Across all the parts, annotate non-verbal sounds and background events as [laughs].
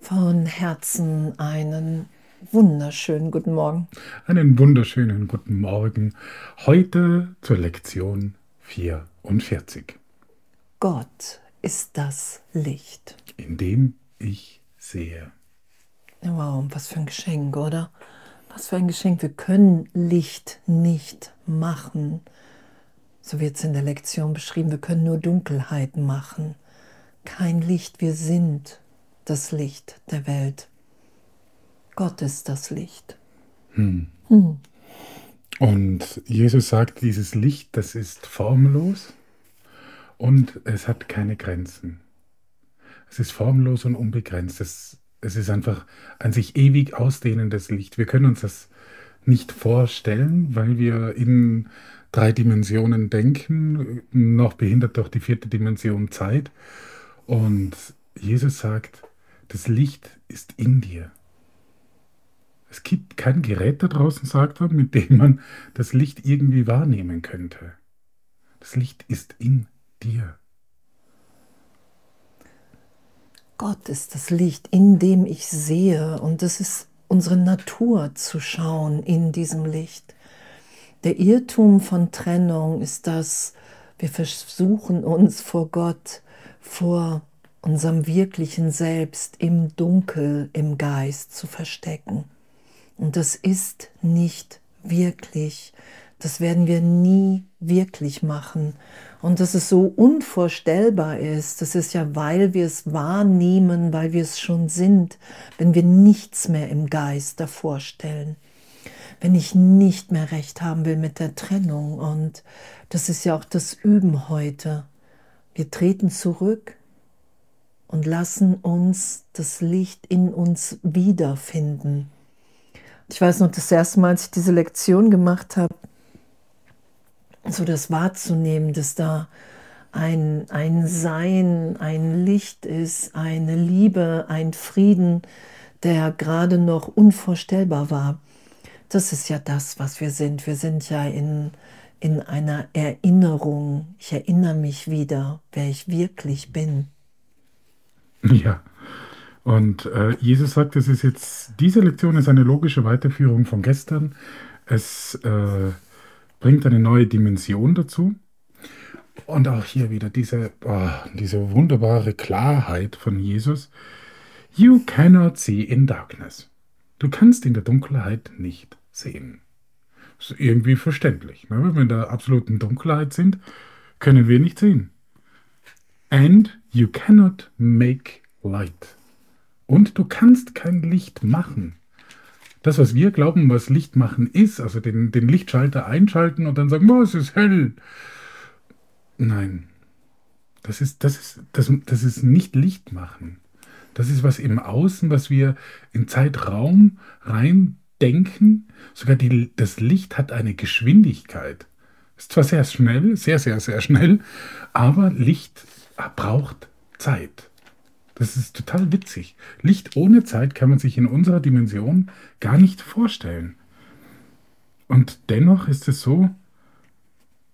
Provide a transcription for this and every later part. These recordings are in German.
Von Herzen einen wunderschönen guten Morgen. Einen wunderschönen guten Morgen. Heute zur Lektion 44. Gott ist das Licht. In dem ich sehe. Wow, was für ein Geschenk, oder? Was für ein Geschenk. Wir können Licht nicht machen. So wird es in der Lektion beschrieben. Wir können nur Dunkelheit machen. Kein Licht. Wir sind das Licht der Welt. Gott ist das Licht. Hm. Hm. Und Jesus sagt, dieses Licht, das ist formlos und es hat keine Grenzen. Es ist formlos und unbegrenzt. Es, es ist einfach ein sich ewig ausdehnendes Licht. Wir können uns das nicht vorstellen, weil wir in drei Dimensionen denken, noch behindert durch die vierte Dimension Zeit. Und Jesus sagt, das Licht ist in dir. Es gibt kein Gerät da draußen, sagt er, mit dem man das Licht irgendwie wahrnehmen könnte. Das Licht ist in dir. Gott ist das Licht, in dem ich sehe, und es ist unsere Natur zu schauen in diesem Licht. Der Irrtum von Trennung ist das, wir versuchen uns vor Gott, vor unserem wirklichen Selbst im Dunkel, im Geist zu verstecken. Und das ist nicht wirklich. Das werden wir nie wirklich machen. Und dass es so unvorstellbar ist, das ist ja, weil wir es wahrnehmen, weil wir es schon sind, wenn wir nichts mehr im Geist davor stellen. Wenn ich nicht mehr recht haben will mit der Trennung. Und das ist ja auch das Üben heute. Wir treten zurück und lassen uns das Licht in uns wiederfinden. Ich weiß noch, das erste Mal, als ich diese Lektion gemacht habe, so das wahrzunehmen, dass da ein, ein Sein, ein Licht ist, eine Liebe, ein Frieden, der gerade noch unvorstellbar war. Das ist ja das, was wir sind. Wir sind ja in, in einer Erinnerung. Ich erinnere mich wieder, wer ich wirklich bin. [laughs] Ja. Und äh, Jesus sagt, es ist jetzt, diese Lektion ist eine logische Weiterführung von gestern. Es äh, bringt eine neue Dimension dazu. Und auch hier wieder diese, oh, diese wunderbare Klarheit von Jesus. You cannot see in darkness. Du kannst in der Dunkelheit nicht sehen. Ist irgendwie verständlich. Ne? Wenn wir in der absoluten Dunkelheit sind, können wir nicht sehen. And you cannot make light. Und du kannst kein Licht machen. Das, was wir glauben, was Licht machen ist, also den, den Lichtschalter einschalten und dann sagen, oh, es ist hell. Nein, das ist, das, ist, das, das ist nicht Licht machen. Das ist was im Außen, was wir in Zeitraum rein denken. Sogar die, das Licht hat eine Geschwindigkeit. Ist zwar sehr schnell, sehr, sehr, sehr schnell, aber Licht braucht Zeit. Das ist total witzig. Licht ohne Zeit kann man sich in unserer Dimension gar nicht vorstellen. Und dennoch ist es so,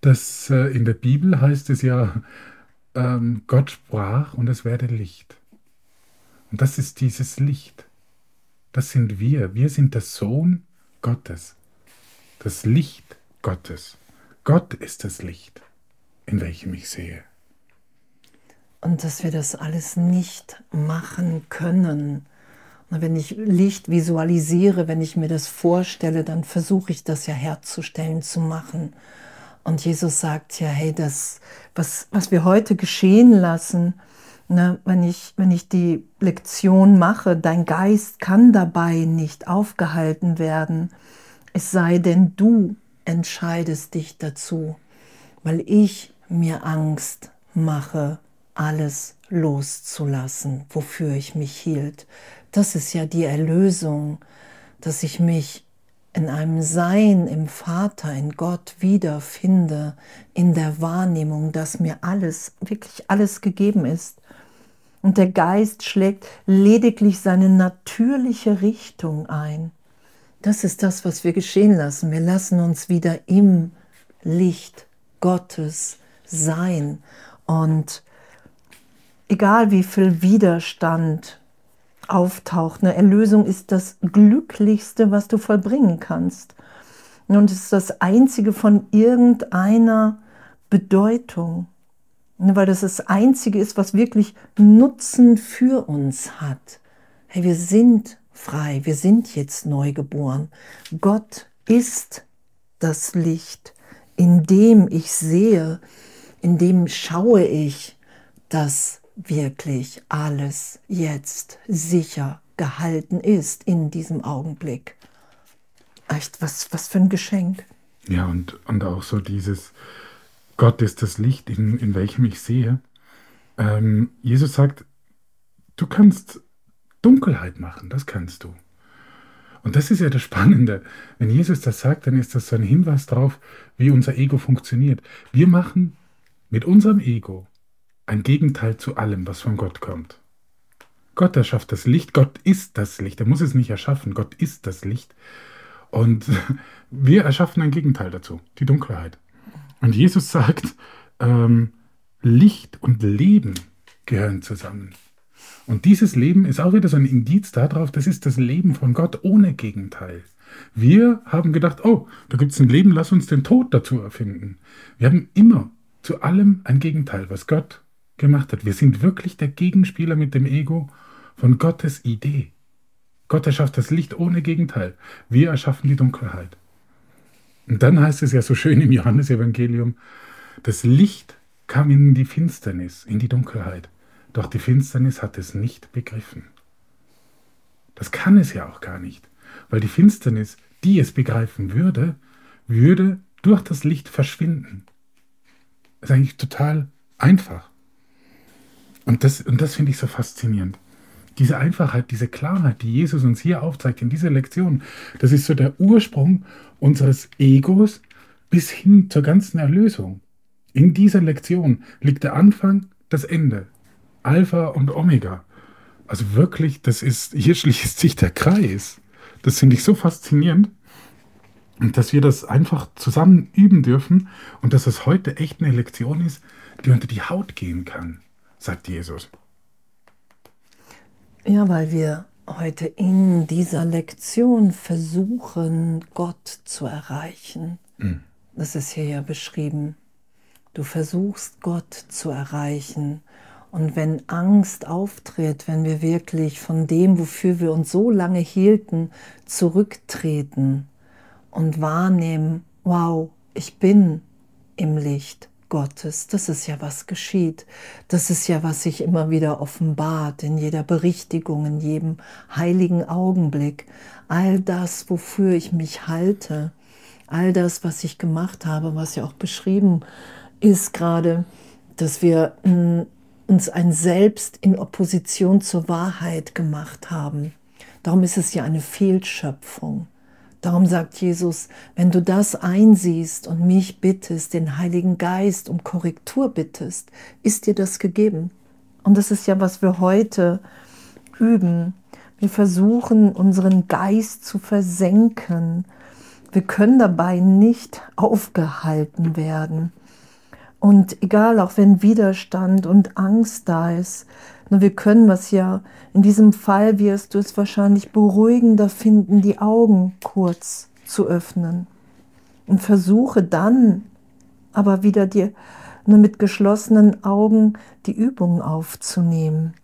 dass äh, in der Bibel heißt es ja, ähm, Gott sprach und es werde Licht. Und das ist dieses Licht. Das sind wir. Wir sind der Sohn Gottes. Das Licht Gottes. Gott ist das Licht, in welchem ich sehe und dass wir das alles nicht machen können. Und wenn ich Licht visualisiere, wenn ich mir das vorstelle, dann versuche ich das ja herzustellen, zu machen. Und Jesus sagt ja, hey, das, was, was wir heute geschehen lassen, ne, wenn, ich, wenn ich die Lektion mache, dein Geist kann dabei nicht aufgehalten werden, es sei denn, du entscheidest dich dazu, weil ich mir Angst mache alles loszulassen, wofür ich mich hielt. Das ist ja die Erlösung, dass ich mich in einem Sein im Vater, in Gott wiederfinde, in der Wahrnehmung, dass mir alles, wirklich alles gegeben ist. Und der Geist schlägt lediglich seine natürliche Richtung ein. Das ist das, was wir geschehen lassen. Wir lassen uns wieder im Licht Gottes sein. Und egal wie viel Widerstand auftaucht, eine Erlösung ist das Glücklichste, was du vollbringen kannst. Und es ist das einzige von irgendeiner Bedeutung. Weil das das einzige ist, was wirklich Nutzen für uns hat. Hey, wir sind frei, wir sind jetzt neu geboren. Gott ist das Licht, in dem ich sehe, in dem schaue ich, dass wirklich alles jetzt sicher gehalten ist in diesem Augenblick. Echt, was, was für ein Geschenk. Ja, und, und auch so dieses, Gott ist das Licht, in, in welchem ich sehe. Ähm, Jesus sagt, du kannst Dunkelheit machen, das kannst du. Und das ist ja das Spannende. Wenn Jesus das sagt, dann ist das so ein Hinweis darauf, wie unser Ego funktioniert. Wir machen mit unserem Ego ein Gegenteil zu allem, was von Gott kommt. Gott erschafft das Licht, Gott ist das Licht, er muss es nicht erschaffen, Gott ist das Licht. Und [laughs] wir erschaffen ein Gegenteil dazu, die Dunkelheit. Und Jesus sagt, ähm, Licht und Leben gehören zusammen. Und dieses Leben ist auch wieder so ein Indiz darauf, das ist das Leben von Gott ohne Gegenteil. Wir haben gedacht, oh, da gibt es ein Leben, lass uns den Tod dazu erfinden. Wir haben immer zu allem ein Gegenteil, was Gott gemacht hat. Wir sind wirklich der Gegenspieler mit dem Ego von Gottes Idee. Gott erschafft das Licht ohne Gegenteil. Wir erschaffen die Dunkelheit. Und dann heißt es ja so schön im Johannesevangelium, das Licht kam in die Finsternis, in die Dunkelheit. Doch die Finsternis hat es nicht begriffen. Das kann es ja auch gar nicht, weil die Finsternis, die es begreifen würde, würde durch das Licht verschwinden. Das ist eigentlich total einfach. Und das, und das finde ich so faszinierend. Diese Einfachheit, diese Klarheit, die Jesus uns hier aufzeigt in dieser Lektion, das ist so der Ursprung unseres Egos bis hin zur ganzen Erlösung. In dieser Lektion liegt der Anfang, das Ende. Alpha und Omega. Also wirklich, das ist, hier schließt sich der Kreis. Das finde ich so faszinierend. Und dass wir das einfach zusammen üben dürfen und dass es heute echt eine Lektion ist, die unter die Haut gehen kann, sagt Jesus. Ja, weil wir heute in dieser Lektion versuchen, Gott zu erreichen. Mhm. Das ist hier ja beschrieben. Du versuchst Gott zu erreichen. Und wenn Angst auftritt, wenn wir wirklich von dem, wofür wir uns so lange hielten, zurücktreten und wahrnehmen, wow, ich bin im Licht, Gottes. Das ist ja, was geschieht. Das ist ja, was sich immer wieder offenbart in jeder Berichtigung, in jedem heiligen Augenblick. All das, wofür ich mich halte, all das, was ich gemacht habe, was ja auch beschrieben ist gerade, dass wir mm, uns ein Selbst in Opposition zur Wahrheit gemacht haben. Darum ist es ja eine Fehlschöpfung. Darum sagt Jesus, wenn du das einsiehst und mich bittest, den Heiligen Geist um Korrektur bittest, ist dir das gegeben. Und das ist ja, was wir heute üben. Wir versuchen, unseren Geist zu versenken. Wir können dabei nicht aufgehalten werden. Und egal, auch wenn Widerstand und Angst da ist, nur wir können was ja, in diesem Fall wirst du es wahrscheinlich beruhigender finden, die Augen kurz zu öffnen. Und versuche dann aber wieder dir nur mit geschlossenen Augen die Übung aufzunehmen.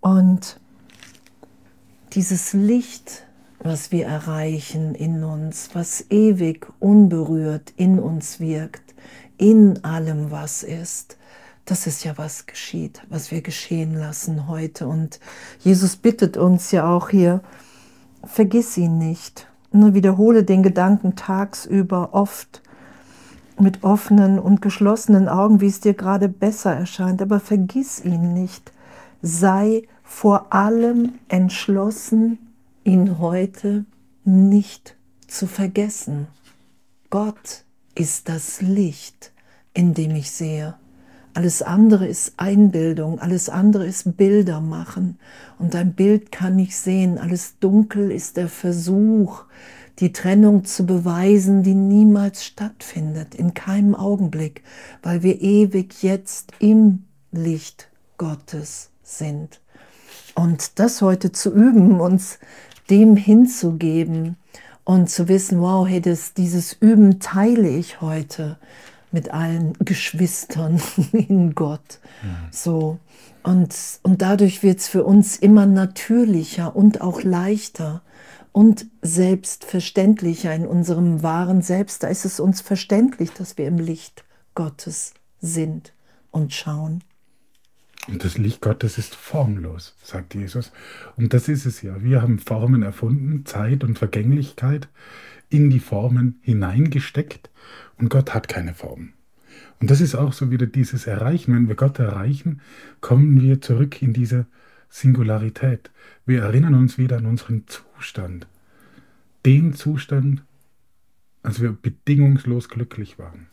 Und dieses Licht, was wir erreichen in uns, was ewig unberührt in uns wirkt, in allem, was ist. Das ist ja, was geschieht, was wir geschehen lassen heute. Und Jesus bittet uns ja auch hier, vergiss ihn nicht. Nur wiederhole den Gedanken tagsüber oft mit offenen und geschlossenen Augen, wie es dir gerade besser erscheint. Aber vergiss ihn nicht. Sei vor allem entschlossen, ihn heute nicht zu vergessen. Gott ist das Licht, in dem ich sehe. Alles andere ist Einbildung, alles andere ist Bilder machen. Und ein Bild kann ich sehen. Alles dunkel ist der Versuch, die Trennung zu beweisen, die niemals stattfindet, in keinem Augenblick, weil wir ewig jetzt im Licht Gottes sind. Und das heute zu üben, uns dem hinzugeben und zu wissen, wow, hey, das, dieses Üben teile ich heute mit allen Geschwistern [laughs] in Gott. Mhm. So. Und, und dadurch wird es für uns immer natürlicher und auch leichter und selbstverständlicher in unserem wahren Selbst. Da ist es uns verständlich, dass wir im Licht Gottes sind und schauen. Und das Licht Gottes ist formlos, sagt Jesus. Und das ist es ja. Wir haben Formen erfunden, Zeit und Vergänglichkeit in die Formen hineingesteckt und Gott hat keine Form. Und das ist auch so wieder dieses Erreichen. Wenn wir Gott erreichen, kommen wir zurück in diese Singularität. Wir erinnern uns wieder an unseren Zustand. Den Zustand, als wir bedingungslos glücklich waren.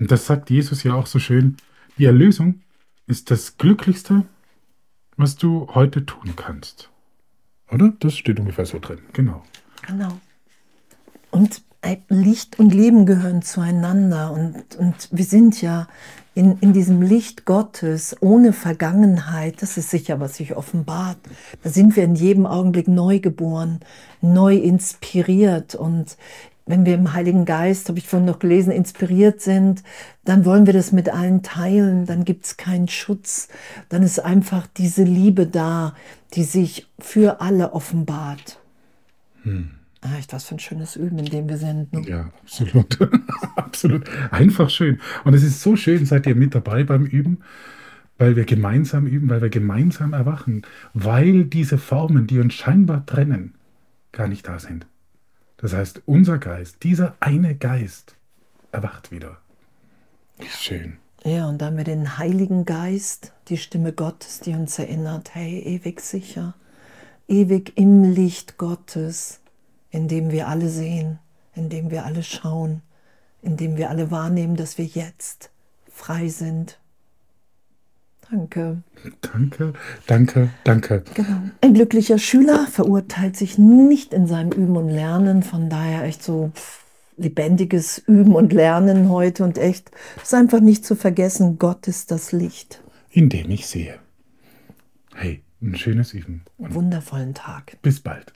Und das sagt Jesus ja auch so schön. Die Erlösung ist das Glücklichste, was du heute tun kannst. Oder? Das steht ungefähr so drin. Genau. Genau. Und Licht und Leben gehören zueinander. Und, und wir sind ja in, in diesem Licht Gottes ohne Vergangenheit. Das ist sicher, was sich offenbart. Da sind wir in jedem Augenblick neu geboren, neu inspiriert. Und wenn wir im Heiligen Geist, habe ich vorhin noch gelesen, inspiriert sind, dann wollen wir das mit allen teilen, dann gibt es keinen Schutz, dann ist einfach diese Liebe da, die sich für alle offenbart. Hm. Echt was für ein schönes Üben, in dem wir sind. Ne? Ja, absolut. [laughs] absolut. Einfach schön. Und es ist so schön, seid ihr mit dabei beim Üben, weil wir gemeinsam üben, weil wir gemeinsam erwachen, weil diese Formen, die uns scheinbar trennen, gar nicht da sind. Das heißt, unser Geist, dieser eine Geist, erwacht wieder. Ist schön. Ja, und dann wir den Heiligen Geist, die Stimme Gottes, die uns erinnert, hey, ewig sicher, ewig im Licht Gottes, in dem wir alle sehen, in dem wir alle schauen, in dem wir alle wahrnehmen, dass wir jetzt frei sind Danke. Danke, danke, danke. Genau. Ein glücklicher Schüler verurteilt sich nicht in seinem Üben und Lernen. Von daher echt so lebendiges Üben und Lernen heute und echt ist einfach nicht zu vergessen, Gott ist das Licht. In dem ich sehe. Hey, ein schönes Üben. Und wundervollen Tag. Bis bald.